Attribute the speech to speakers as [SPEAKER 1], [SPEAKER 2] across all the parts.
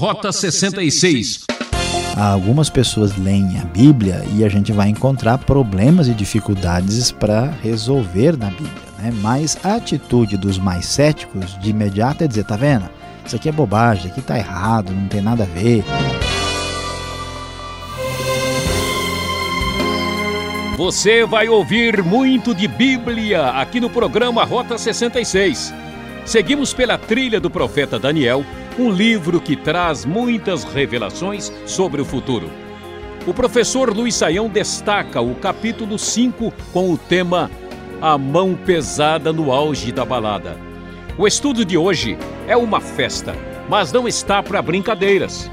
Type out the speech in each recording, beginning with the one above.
[SPEAKER 1] Rota 66.
[SPEAKER 2] Algumas pessoas leem a Bíblia e a gente vai encontrar problemas e dificuldades para resolver na Bíblia. Né? Mas a atitude dos mais céticos de imediato é dizer: tá vendo? Isso aqui é bobagem, isso aqui tá errado, não tem nada a ver.
[SPEAKER 1] Você vai ouvir muito de Bíblia aqui no programa Rota 66. Seguimos pela trilha do profeta Daniel, um livro que traz muitas revelações sobre o futuro. O professor Luiz Saião destaca o capítulo 5 com o tema A Mão Pesada no Auge da Balada. O estudo de hoje é uma festa, mas não está para brincadeiras.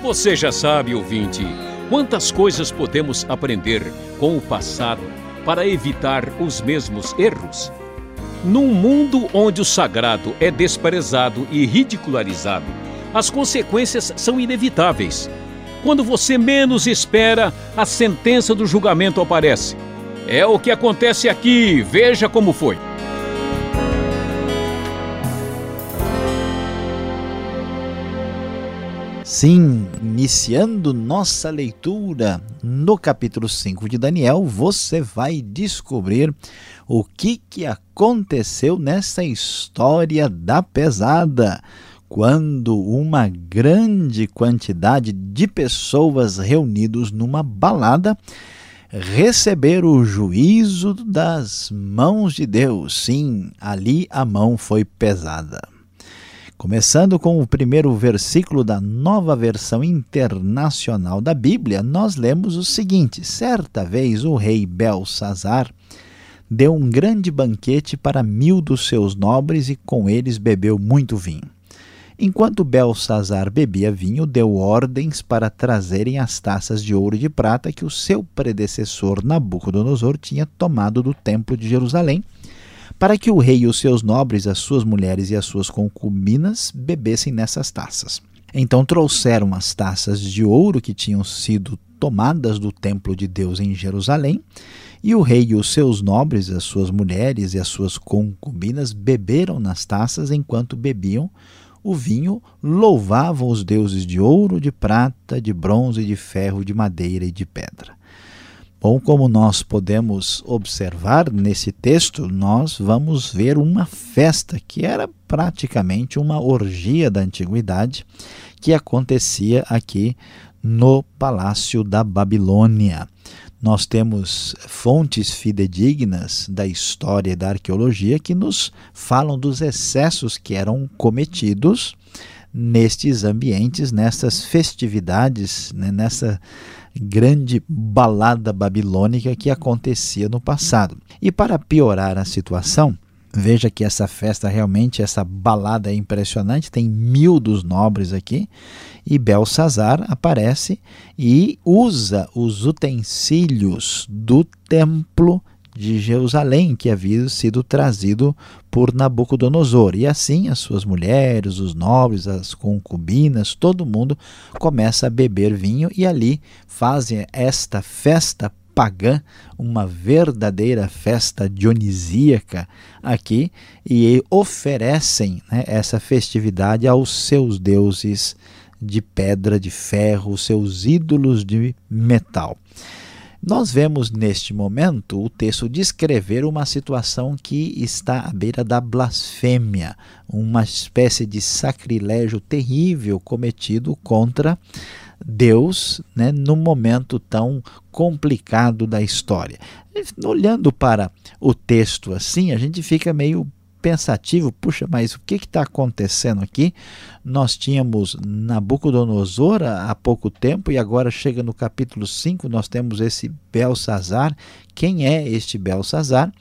[SPEAKER 1] Você já sabe, ouvinte, quantas coisas podemos aprender com o passado para evitar os mesmos erros? Num mundo onde o sagrado é desprezado e ridicularizado, as consequências são inevitáveis. Quando você menos espera, a sentença do julgamento aparece. É o que acontece aqui, veja como foi.
[SPEAKER 2] Sim, iniciando nossa leitura no capítulo 5 de Daniel, você vai descobrir o que, que aconteceu nessa história da pesada, quando uma grande quantidade de pessoas reunidos numa balada receberam o juízo das mãos de Deus. Sim, ali a mão foi pesada. Começando com o primeiro versículo da nova versão internacional da Bíblia, nós lemos o seguinte: Certa vez o rei Belsazar deu um grande banquete para mil dos seus nobres e com eles bebeu muito vinho. Enquanto Belsazar bebia vinho, deu ordens para trazerem as taças de ouro e de prata que o seu predecessor Nabucodonosor tinha tomado do templo de Jerusalém para que o rei e os seus nobres, as suas mulheres e as suas concubinas bebessem nessas taças. Então trouxeram as taças de ouro que tinham sido tomadas do templo de Deus em Jerusalém, e o rei e os seus nobres, as suas mulheres e as suas concubinas beberam nas taças enquanto bebiam o vinho, louvavam os deuses de ouro, de prata, de bronze, de ferro, de madeira e de pedra. Bom, como nós podemos observar nesse texto, nós vamos ver uma festa que era praticamente uma orgia da antiguidade que acontecia aqui no Palácio da Babilônia. Nós temos fontes fidedignas da história e da arqueologia que nos falam dos excessos que eram cometidos nestes ambientes, nessas festividades, né, nessa grande balada babilônica que acontecia no passado. E para piorar a situação, veja que essa festa realmente, essa balada é impressionante, tem mil dos nobres aqui, e Belsazar aparece e usa os utensílios do templo de Jerusalém, que havia sido trazido por Nabucodonosor. E assim as suas mulheres, os nobres, as concubinas, todo mundo começa a beber vinho e ali fazem esta festa pagã, uma verdadeira festa dionisíaca aqui, e oferecem né, essa festividade aos seus deuses de pedra, de ferro, seus ídolos de metal. Nós vemos neste momento o texto descrever uma situação que está à beira da blasfêmia, uma espécie de sacrilégio terrível cometido contra Deus né, no momento tão complicado da história. Olhando para o texto assim, a gente fica meio pensativo, puxa, mas o que está acontecendo aqui? Nós tínhamos Nabucodonosor há pouco tempo e agora chega no capítulo 5, nós temos esse Belsazar. Quem é este Belsazar?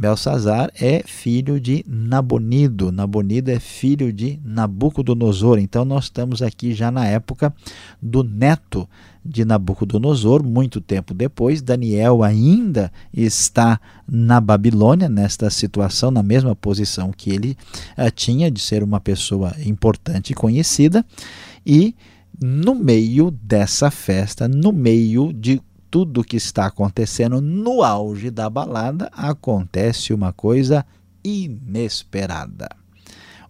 [SPEAKER 2] Belsazar é filho de Nabonido, Nabonido é filho de Nabucodonosor. Então nós estamos aqui já na época do neto de Nabucodonosor, muito tempo depois. Daniel ainda está na Babilônia, nesta situação, na mesma posição que ele uh, tinha de ser uma pessoa importante e conhecida. E no meio dessa festa, no meio de tudo que está acontecendo, no auge da balada, acontece uma coisa inesperada.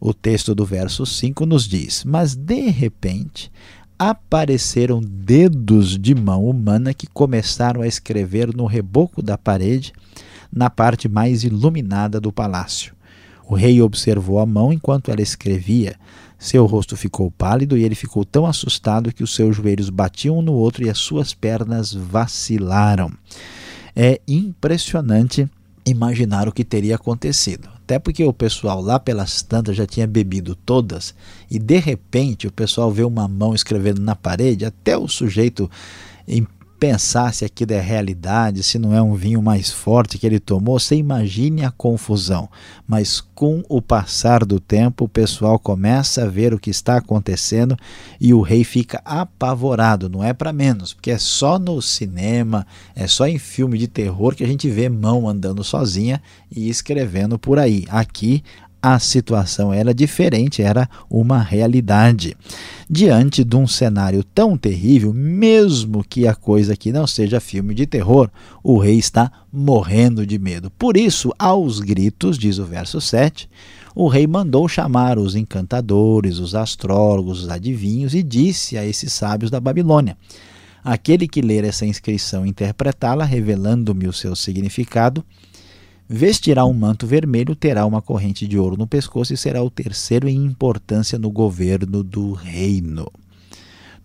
[SPEAKER 2] O texto do verso 5 nos diz: Mas de repente apareceram dedos de mão humana que começaram a escrever no reboco da parede, na parte mais iluminada do palácio. O rei observou a mão enquanto ela escrevia. Seu rosto ficou pálido e ele ficou tão assustado que os seus joelhos batiam um no outro e as suas pernas vacilaram. É impressionante imaginar o que teria acontecido. Até porque o pessoal lá pelas tantas já tinha bebido todas e de repente o pessoal vê uma mão escrevendo na parede, até o sujeito pensar se aquilo é realidade, se não é um vinho mais forte que ele tomou, você imagine a confusão. Mas com o passar do tempo, o pessoal começa a ver o que está acontecendo e o rei fica apavorado. Não é para menos, porque é só no cinema, é só em filme de terror que a gente vê mão andando sozinha e escrevendo por aí. Aqui a situação era diferente, era uma realidade. Diante de um cenário tão terrível, mesmo que a coisa aqui não seja filme de terror, o rei está morrendo de medo. Por isso, aos gritos, diz o verso 7, o rei mandou chamar os encantadores, os astrólogos, os adivinhos e disse a esses sábios da Babilônia: Aquele que ler essa inscrição e interpretá-la, revelando-me o seu significado, vestirá um manto vermelho, terá uma corrente de ouro no pescoço e será o terceiro em importância no governo do reino.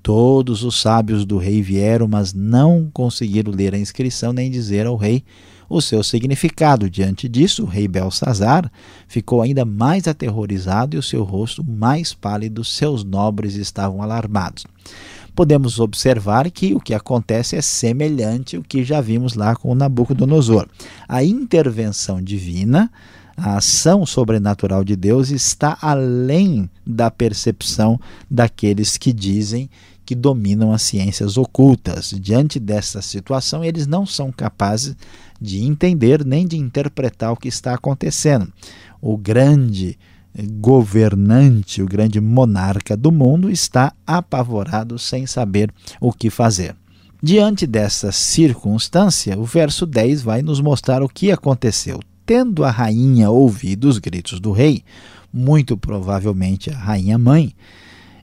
[SPEAKER 2] Todos os sábios do rei vieram, mas não conseguiram ler a inscrição nem dizer ao rei o seu significado. Diante disso, o rei Belsazar ficou ainda mais aterrorizado e o seu rosto mais pálido, seus nobres estavam alarmados podemos observar que o que acontece é semelhante ao que já vimos lá com Nabucodonosor. A intervenção divina, a ação sobrenatural de Deus está além da percepção daqueles que dizem que dominam as ciências ocultas. Diante dessa situação, eles não são capazes de entender nem de interpretar o que está acontecendo. O grande governante, o grande monarca do mundo, está apavorado sem saber o que fazer. Diante dessa circunstância, o verso 10 vai nos mostrar o que aconteceu. Tendo a rainha ouvido os gritos do rei, muito provavelmente a rainha mãe,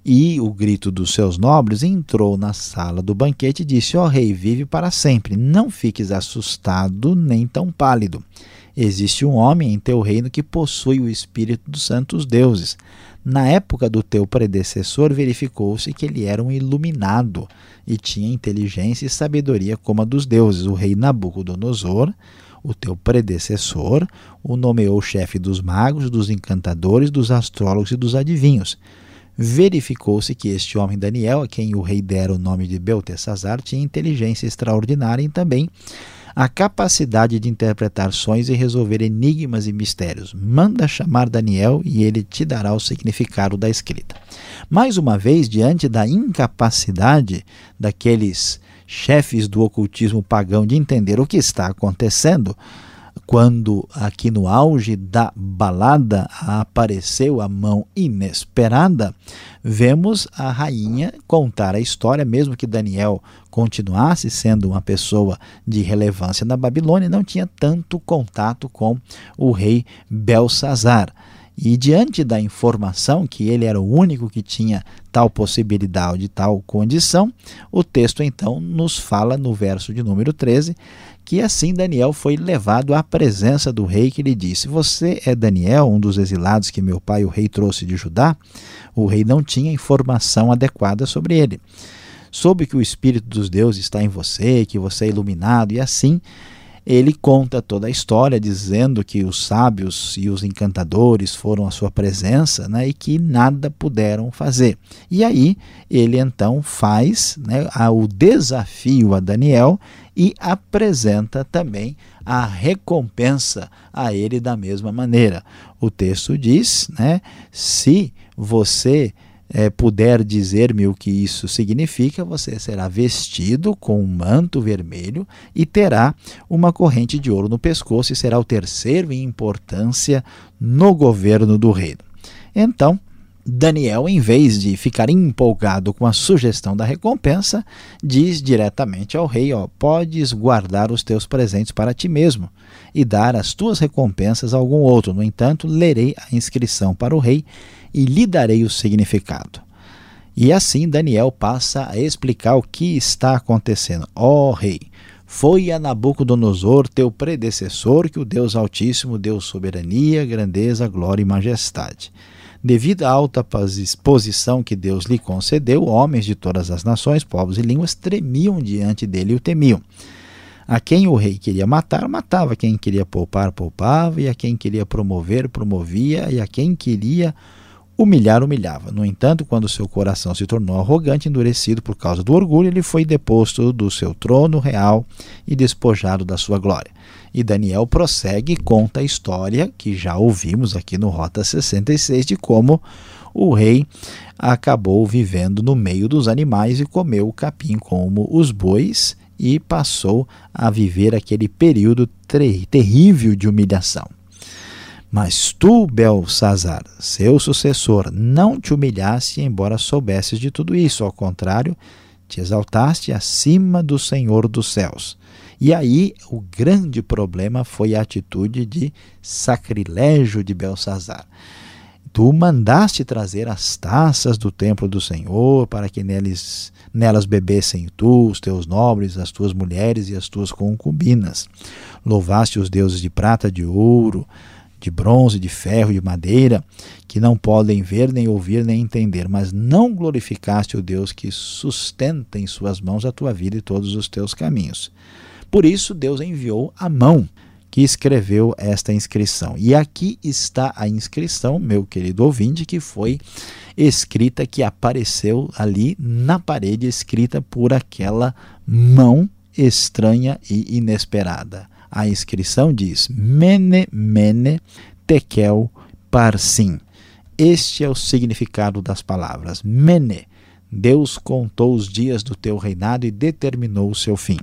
[SPEAKER 2] e o grito dos seus nobres, entrou na sala do banquete e disse: Ó oh, rei, vive para sempre, não fiques assustado nem tão pálido. Existe um homem em teu reino que possui o espírito dos santos deuses. Na época do teu predecessor, verificou-se que ele era um iluminado e tinha inteligência e sabedoria como a dos deuses. O rei Nabucodonosor, o teu predecessor, o nomeou chefe dos magos, dos encantadores, dos astrólogos e dos adivinhos. Verificou-se que este homem Daniel, a quem o rei dera o nome de Beltesazar, tinha inteligência extraordinária e também a capacidade de interpretar sonhos e resolver enigmas e mistérios. Manda chamar Daniel e ele te dará o significado da escrita. Mais uma vez, diante da incapacidade daqueles chefes do ocultismo pagão de entender o que está acontecendo, quando aqui no auge da balada apareceu a mão inesperada, vemos a rainha contar a história, mesmo que Daniel continuasse sendo uma pessoa de relevância na Babilônia, não tinha tanto contato com o rei Belsazar. E diante da informação que ele era o único que tinha tal possibilidade, tal condição, o texto então nos fala no verso de número 13 que assim Daniel foi levado à presença do rei que lhe disse: Você é Daniel, um dos exilados que meu pai o rei trouxe de Judá? O rei não tinha informação adequada sobre ele. Soube que o espírito dos deuses está em você, que você é iluminado e assim ele conta toda a história dizendo que os sábios e os encantadores foram à sua presença né, e que nada puderam fazer. E aí ele então faz né, o desafio a Daniel e apresenta também a recompensa a ele da mesma maneira. O texto diz: né, se você é, puder dizer-me o que isso significa, você será vestido com um manto vermelho e terá uma corrente de ouro no pescoço e será o terceiro em importância no governo do reino. Então, Daniel, em vez de ficar empolgado com a sugestão da recompensa, diz diretamente ao rei: ó, Podes guardar os teus presentes para ti mesmo e dar as tuas recompensas a algum outro. No entanto, lerei a inscrição para o rei e lhe darei o significado. E assim Daniel passa a explicar o que está acontecendo. Ó oh, rei, foi a Nabucodonosor, teu predecessor, que o Deus Altíssimo deu soberania, grandeza, glória e majestade. Devido à alta posição que Deus lhe concedeu, homens de todas as nações, povos e línguas tremiam diante dele e o temiam. A quem o rei queria matar, matava. A quem queria poupar, poupava. E a quem queria promover, promovia. E a quem queria humilhar, humilhava. No entanto, quando seu coração se tornou arrogante, endurecido por causa do orgulho, ele foi deposto do seu trono real e despojado da sua glória. E Daniel prossegue e conta a história que já ouvimos aqui no Rota 66 de como o rei acabou vivendo no meio dos animais e comeu o capim como os bois e passou a viver aquele período terrível de humilhação. Mas tu, Belsazar, seu sucessor, não te humilhaste, embora soubesses de tudo isso. Ao contrário, te exaltaste acima do Senhor dos céus. E aí o grande problema foi a atitude de sacrilégio de Belsazar. Tu mandaste trazer as taças do templo do Senhor para que neles, nelas bebessem tu, os teus nobres, as tuas mulheres e as tuas concubinas. Louvaste os deuses de prata, de ouro, de bronze, de ferro, de madeira, que não podem ver, nem ouvir, nem entender, mas não glorificaste o Deus que sustenta em suas mãos a tua vida e todos os teus caminhos. Por isso, Deus enviou a mão que escreveu esta inscrição. E aqui está a inscrição, meu querido ouvinte, que foi escrita, que apareceu ali na parede, escrita por aquela mão estranha e inesperada. A inscrição diz: Mene, Mene, Tekel, Parsim. Este é o significado das palavras. Mene, Deus contou os dias do teu reinado e determinou o seu fim.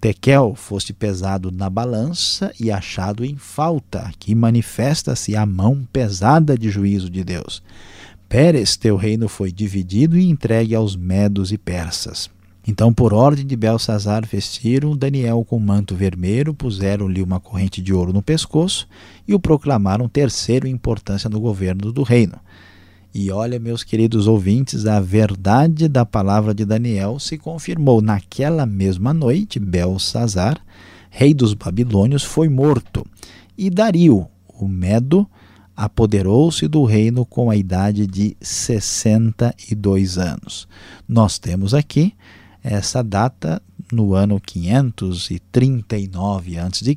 [SPEAKER 2] Tekel, foste pesado na balança e achado em falta. Aqui manifesta-se a mão pesada de juízo de Deus. Pérez, teu reino foi dividido e entregue aos medos e persas. Então, por ordem de Belsazar, vestiram Daniel com manto vermelho, puseram-lhe uma corrente de ouro no pescoço e o proclamaram terceiro em importância no governo do reino. E olha, meus queridos ouvintes, a verdade da palavra de Daniel se confirmou. Naquela mesma noite, Belsazar, rei dos babilônios, foi morto. E Dario, o Medo, apoderou-se do reino com a idade de 62 anos. Nós temos aqui essa data no ano 539 a.C.,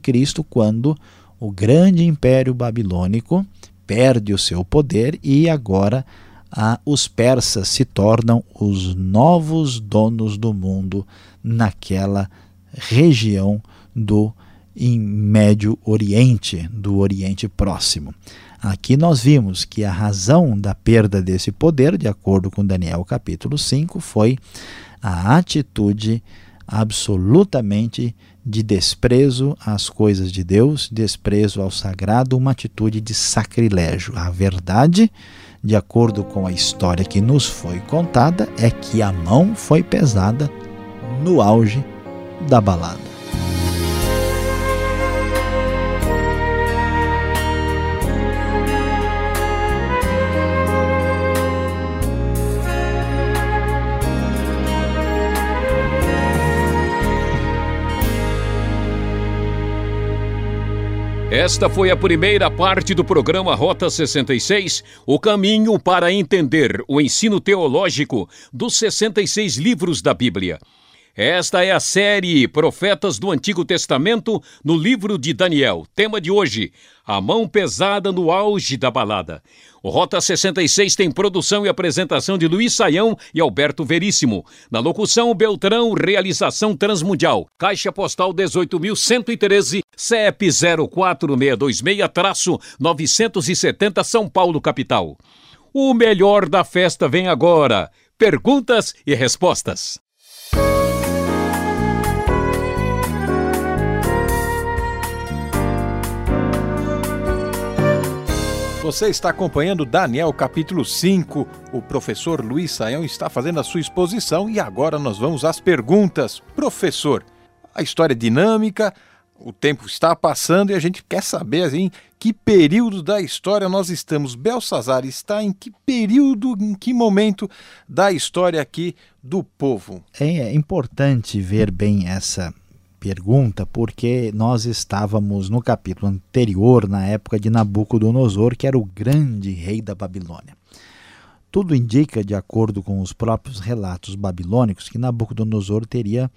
[SPEAKER 2] quando o grande império babilônico perde o seu poder e agora ah, os persas se tornam os novos donos do mundo naquela região do em Médio Oriente, do Oriente Próximo. Aqui nós vimos que a razão da perda desse poder, de acordo com Daniel capítulo 5, foi a atitude absolutamente de desprezo às coisas de Deus, desprezo ao sagrado, uma atitude de sacrilégio. A verdade, de acordo com a história que nos foi contada, é que a mão foi pesada no auge da balada.
[SPEAKER 1] Esta foi a primeira parte do programa Rota 66, o caminho para entender o ensino teológico dos 66 livros da Bíblia. Esta é a série Profetas do Antigo Testamento no livro de Daniel. Tema de hoje: A mão pesada no auge da balada. O Rota 66 tem produção e apresentação de Luiz Saião e Alberto Veríssimo. Na locução, Beltrão, realização Transmundial. Caixa Postal 18.113, CEP 04626-970 São Paulo, capital. O melhor da festa vem agora. Perguntas e respostas.
[SPEAKER 3] Você está acompanhando Daniel capítulo 5. O professor Luiz Saião está fazendo a sua exposição e agora nós vamos às perguntas. Professor, a história é dinâmica, o tempo está passando e a gente quer saber assim, que período da história nós estamos. Belsazar está em que período, em que momento da história aqui do povo?
[SPEAKER 2] É importante ver bem essa pergunta porque nós estávamos no capítulo anterior, na época de Nabucodonosor, que era o grande rei da Babilônia. Tudo indica, de acordo com os próprios relatos babilônicos, que Nabucodonosor teria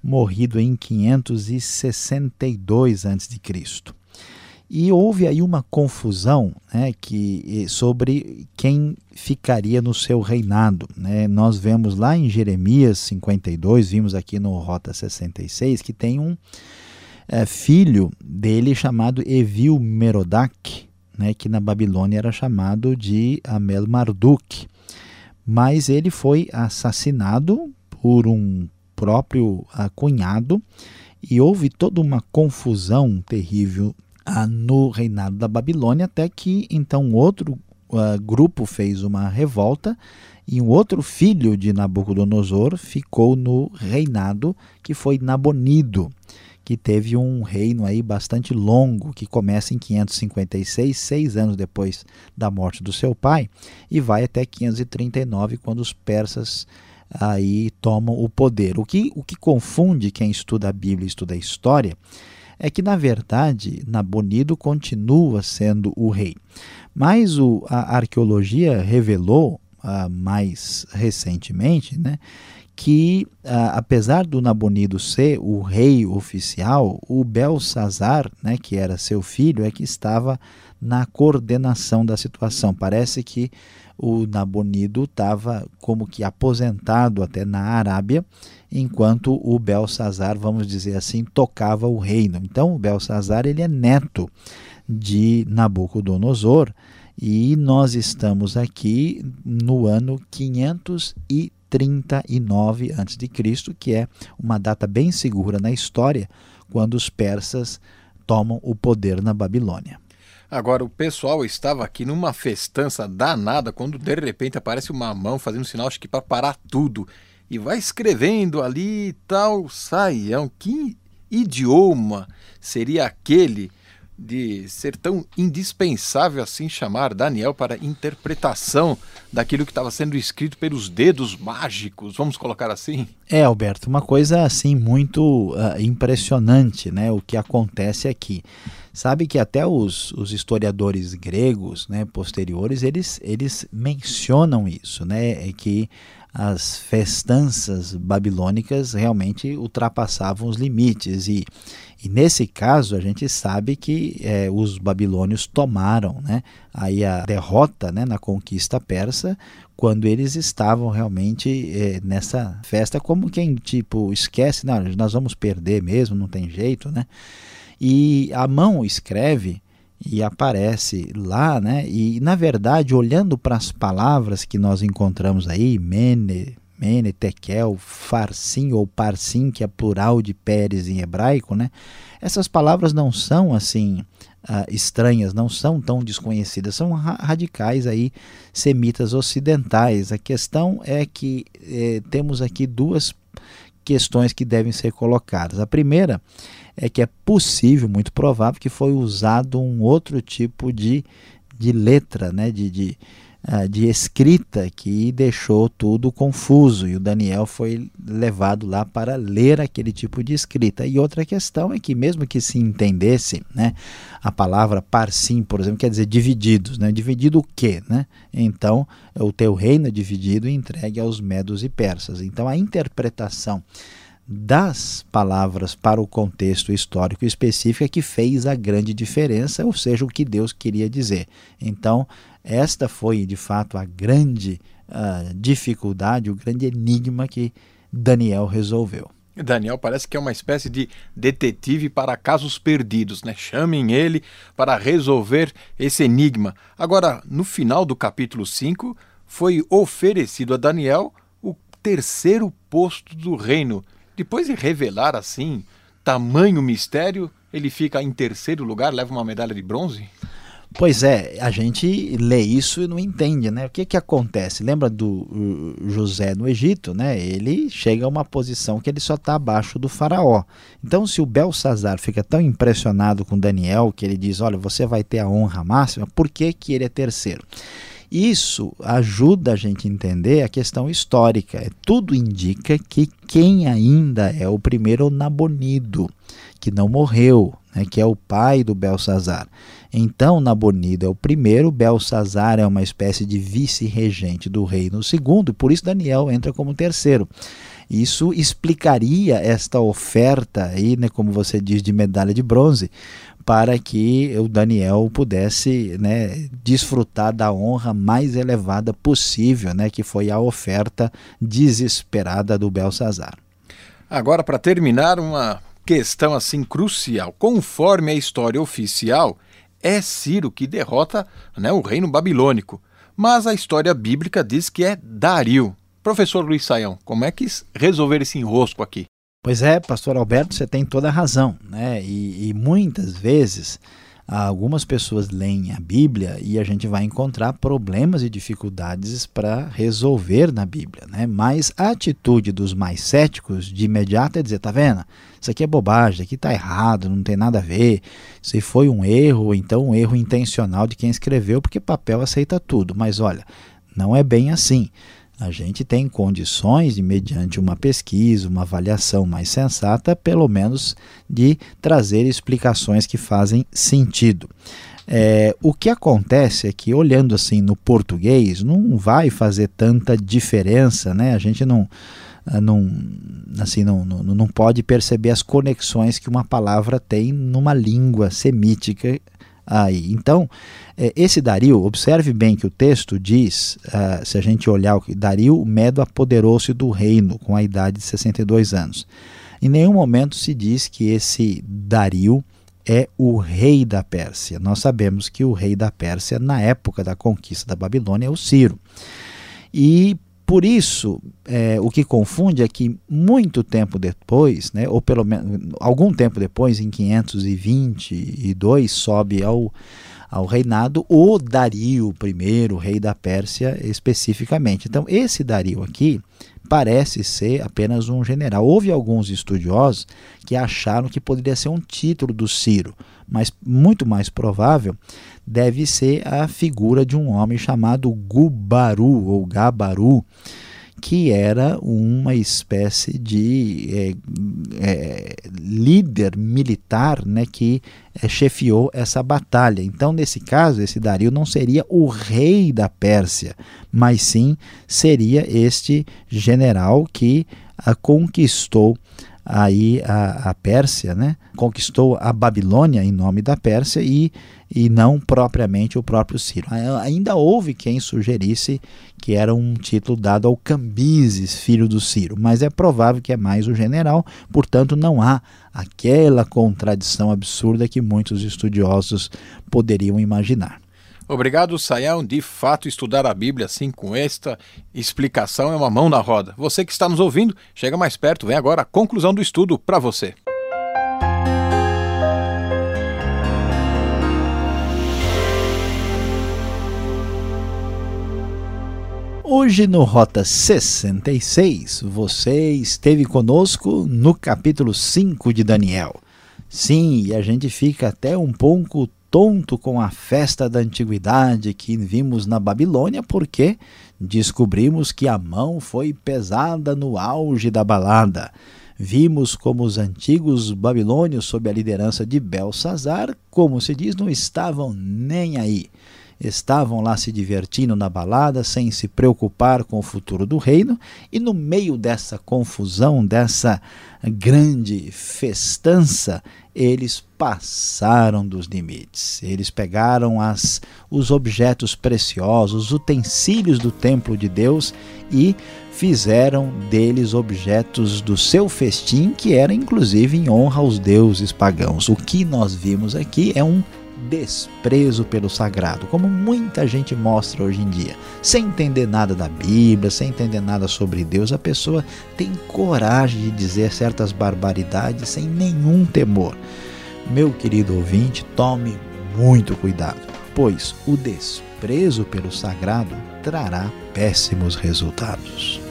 [SPEAKER 2] morrido em 562 a.C. E houve aí uma confusão né, que, sobre quem ficaria no seu reinado. Né? Nós vemos lá em Jeremias 52, vimos aqui no Rota 66, que tem um é, filho dele chamado Evil Merodach, né, que na Babilônia era chamado de Amel Marduk. Mas ele foi assassinado por um próprio uh, cunhado e houve toda uma confusão terrível ah, no reinado da Babilônia, até que então outro uh, grupo fez uma revolta e um outro filho de Nabucodonosor ficou no reinado, que foi Nabonido, que teve um reino aí bastante longo, que começa em 556, seis anos depois da morte do seu pai, e vai até 539, quando os persas aí tomam o poder. O que, o que confunde quem estuda a Bíblia e estuda a história é que, na verdade, Nabonido continua sendo o rei. Mas o, a arqueologia revelou uh, mais recentemente né, que, uh, apesar do Nabonido ser o rei oficial, o Belsazar, né, que era seu filho, é que estava na coordenação da situação. Parece que o Nabonido estava como que aposentado até na Arábia, enquanto o Belsazar, vamos dizer assim, tocava o reino. Então, o Belsazar ele é neto de Nabucodonosor e nós estamos aqui no ano 539 a.C., que é uma data bem segura na história, quando os persas tomam o poder na Babilônia.
[SPEAKER 3] Agora, o pessoal estava aqui numa festança danada quando de repente aparece uma mão fazendo sinal, acho que para parar tudo. E vai escrevendo ali tal, saião. Que idioma seria aquele de ser tão indispensável assim chamar Daniel para interpretação daquilo que estava sendo escrito pelos dedos mágicos, vamos colocar assim?
[SPEAKER 2] É, Alberto, uma coisa assim muito uh, impressionante, né? O que acontece aqui. Sabe que até os, os historiadores gregos, né, posteriores, eles, eles mencionam isso, né? É que as festanças babilônicas realmente ultrapassavam os limites e, e nesse caso a gente sabe que é, os babilônios tomaram né, aí a derrota né, na conquista persa quando eles estavam realmente é, nessa festa como quem tipo esquece não nós vamos perder mesmo não tem jeito né? E a mão escreve e aparece lá, né? E na verdade, olhando para as palavras que nós encontramos aí, mene, mene, tekel, farsim ou parsim, que é plural de Pérez em hebraico, né? Essas palavras não são assim uh, estranhas, não são tão desconhecidas, são ra radicais aí semitas ocidentais. A questão é que eh, temos aqui duas questões que devem ser colocadas. A primeira é que é possível, muito provável, que foi usado um outro tipo de, de letra, né, de, de, uh, de escrita que deixou tudo confuso e o Daniel foi levado lá para ler aquele tipo de escrita. E outra questão é que mesmo que se entendesse, né, a palavra parsim, por exemplo, quer dizer divididos, né, dividido o quê, né? Então, o teu reino é dividido e entregue aos medos e persas. Então, a interpretação das palavras para o contexto histórico específico é que fez a grande diferença, ou seja, o que Deus queria dizer. Então, esta foi de fato a grande uh, dificuldade, o grande enigma que Daniel resolveu.
[SPEAKER 3] Daniel parece que é uma espécie de detetive para casos perdidos, né? Chamem ele para resolver esse enigma. Agora, no final do capítulo 5, foi oferecido a Daniel o terceiro posto do reino. Depois de revelar assim tamanho mistério, ele fica em terceiro lugar, leva uma medalha de bronze?
[SPEAKER 2] Pois é, a gente lê isso e não entende, né? O que que acontece? Lembra do José no Egito, né? Ele chega a uma posição que ele só está abaixo do faraó. Então, se o Belsazar fica tão impressionado com Daniel que ele diz, olha, você vai ter a honra máxima, por que que ele é terceiro? Isso ajuda a gente a entender a questão histórica. Tudo indica que quem ainda é o primeiro Nabonido, que não morreu, né, que é o pai do Belsazar. Então, Nabonido é o primeiro, Belsazar é uma espécie de vice-regente do reino segundo, por isso Daniel entra como terceiro. Isso explicaria esta oferta aí, né, como você diz, de medalha de bronze, para que o Daniel pudesse né, desfrutar da honra mais elevada possível, né, que foi a oferta desesperada do Belsazar.
[SPEAKER 3] Agora, para terminar, uma questão assim crucial. Conforme a história oficial, é Ciro que derrota né, o reino babilônico, mas a história bíblica diz que é Dario. Professor Luiz Saião, como é que resolver esse enrosco aqui?
[SPEAKER 2] Pois é, pastor Alberto, você tem toda a razão, né? E, e, muitas vezes algumas pessoas leem a Bíblia e a gente vai encontrar problemas e dificuldades para resolver na Bíblia, né? Mas a atitude dos mais céticos de imediato é dizer, tá vendo? Isso aqui é bobagem, isso aqui está errado, não tem nada a ver. Se foi um erro, então um erro intencional de quem escreveu, porque papel aceita tudo. Mas olha, não é bem assim a gente tem condições, de, mediante uma pesquisa, uma avaliação mais sensata, pelo menos de trazer explicações que fazem sentido. É, o que acontece é que, olhando assim no português, não vai fazer tanta diferença, né? A gente não, ah, não, assim, não, não, não pode perceber as conexões que uma palavra tem numa língua semítica aí. Então, é, esse Dario, observe bem que o texto diz, uh, se a gente olhar o que Dario, Medo apoderou-se do reino com a idade de 62 anos. Em nenhum momento se diz que esse Dario é o rei da Pérsia. Nós sabemos que o rei da Pérsia, na época da conquista da Babilônia, é o Ciro. E por isso, é, o que confunde é que muito tempo depois, né, ou pelo menos algum tempo depois, em 522, sobe ao, ao reinado o Dario I, rei da Pérsia especificamente. Então, esse Dario aqui parece ser apenas um general. Houve alguns estudiosos que acharam que poderia ser um título do Ciro, mas muito mais provável deve ser a figura de um homem chamado Gubaru ou Gabaru, que era uma espécie de é, é, líder militar né, que é, chefiou essa batalha. Então, nesse caso, esse Dario não seria o rei da Pérsia, mas sim seria este general que a conquistou aí a, a Pérsia, né? conquistou a Babilônia em nome da Pérsia e, e não propriamente o próprio Ciro. Ainda houve quem sugerisse que era um título dado ao Cambises, filho do Ciro, mas é provável que é mais o general, portanto não há aquela contradição absurda que muitos estudiosos poderiam imaginar.
[SPEAKER 3] Obrigado, Sayão. De fato, estudar a Bíblia assim com esta explicação é uma mão na roda. Você que está nos ouvindo, chega mais perto, vem agora a conclusão do estudo para você.
[SPEAKER 2] Hoje no Rota 66, você esteve conosco no capítulo 5 de Daniel. Sim, e a gente fica até um pouco tonto com a festa da antiguidade que vimos na Babilônia, porque descobrimos que a mão foi pesada no auge da balada. Vimos como os antigos babilônios, sob a liderança de Belsazar, como se diz, não estavam nem aí estavam lá se divertindo na balada sem se preocupar com o futuro do reino, e no meio dessa confusão, dessa grande festança, eles passaram dos limites. Eles pegaram as, os objetos preciosos, os utensílios do templo de Deus e fizeram deles objetos do seu festim, que era inclusive em honra aos deuses pagãos. O que nós vimos aqui é um desprezo pelo sagrado, como muita gente mostra hoje em dia. Sem entender nada da Bíblia, sem entender nada sobre Deus, a pessoa tem coragem de dizer certas barbaridades sem nenhum temor. Meu querido ouvinte, tome muito cuidado. pois o desprezo pelo sagrado trará péssimos resultados.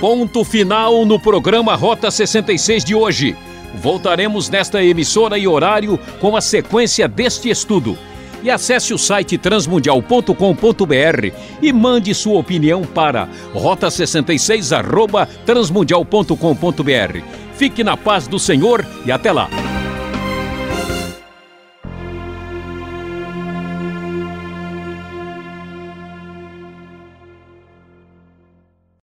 [SPEAKER 1] Ponto final no programa Rota 66 de hoje. Voltaremos nesta emissora e horário com a sequência deste estudo. E acesse o site transmundial.com.br e mande sua opinião para rota66@transmundial.com.br. Fique na paz do Senhor e até lá.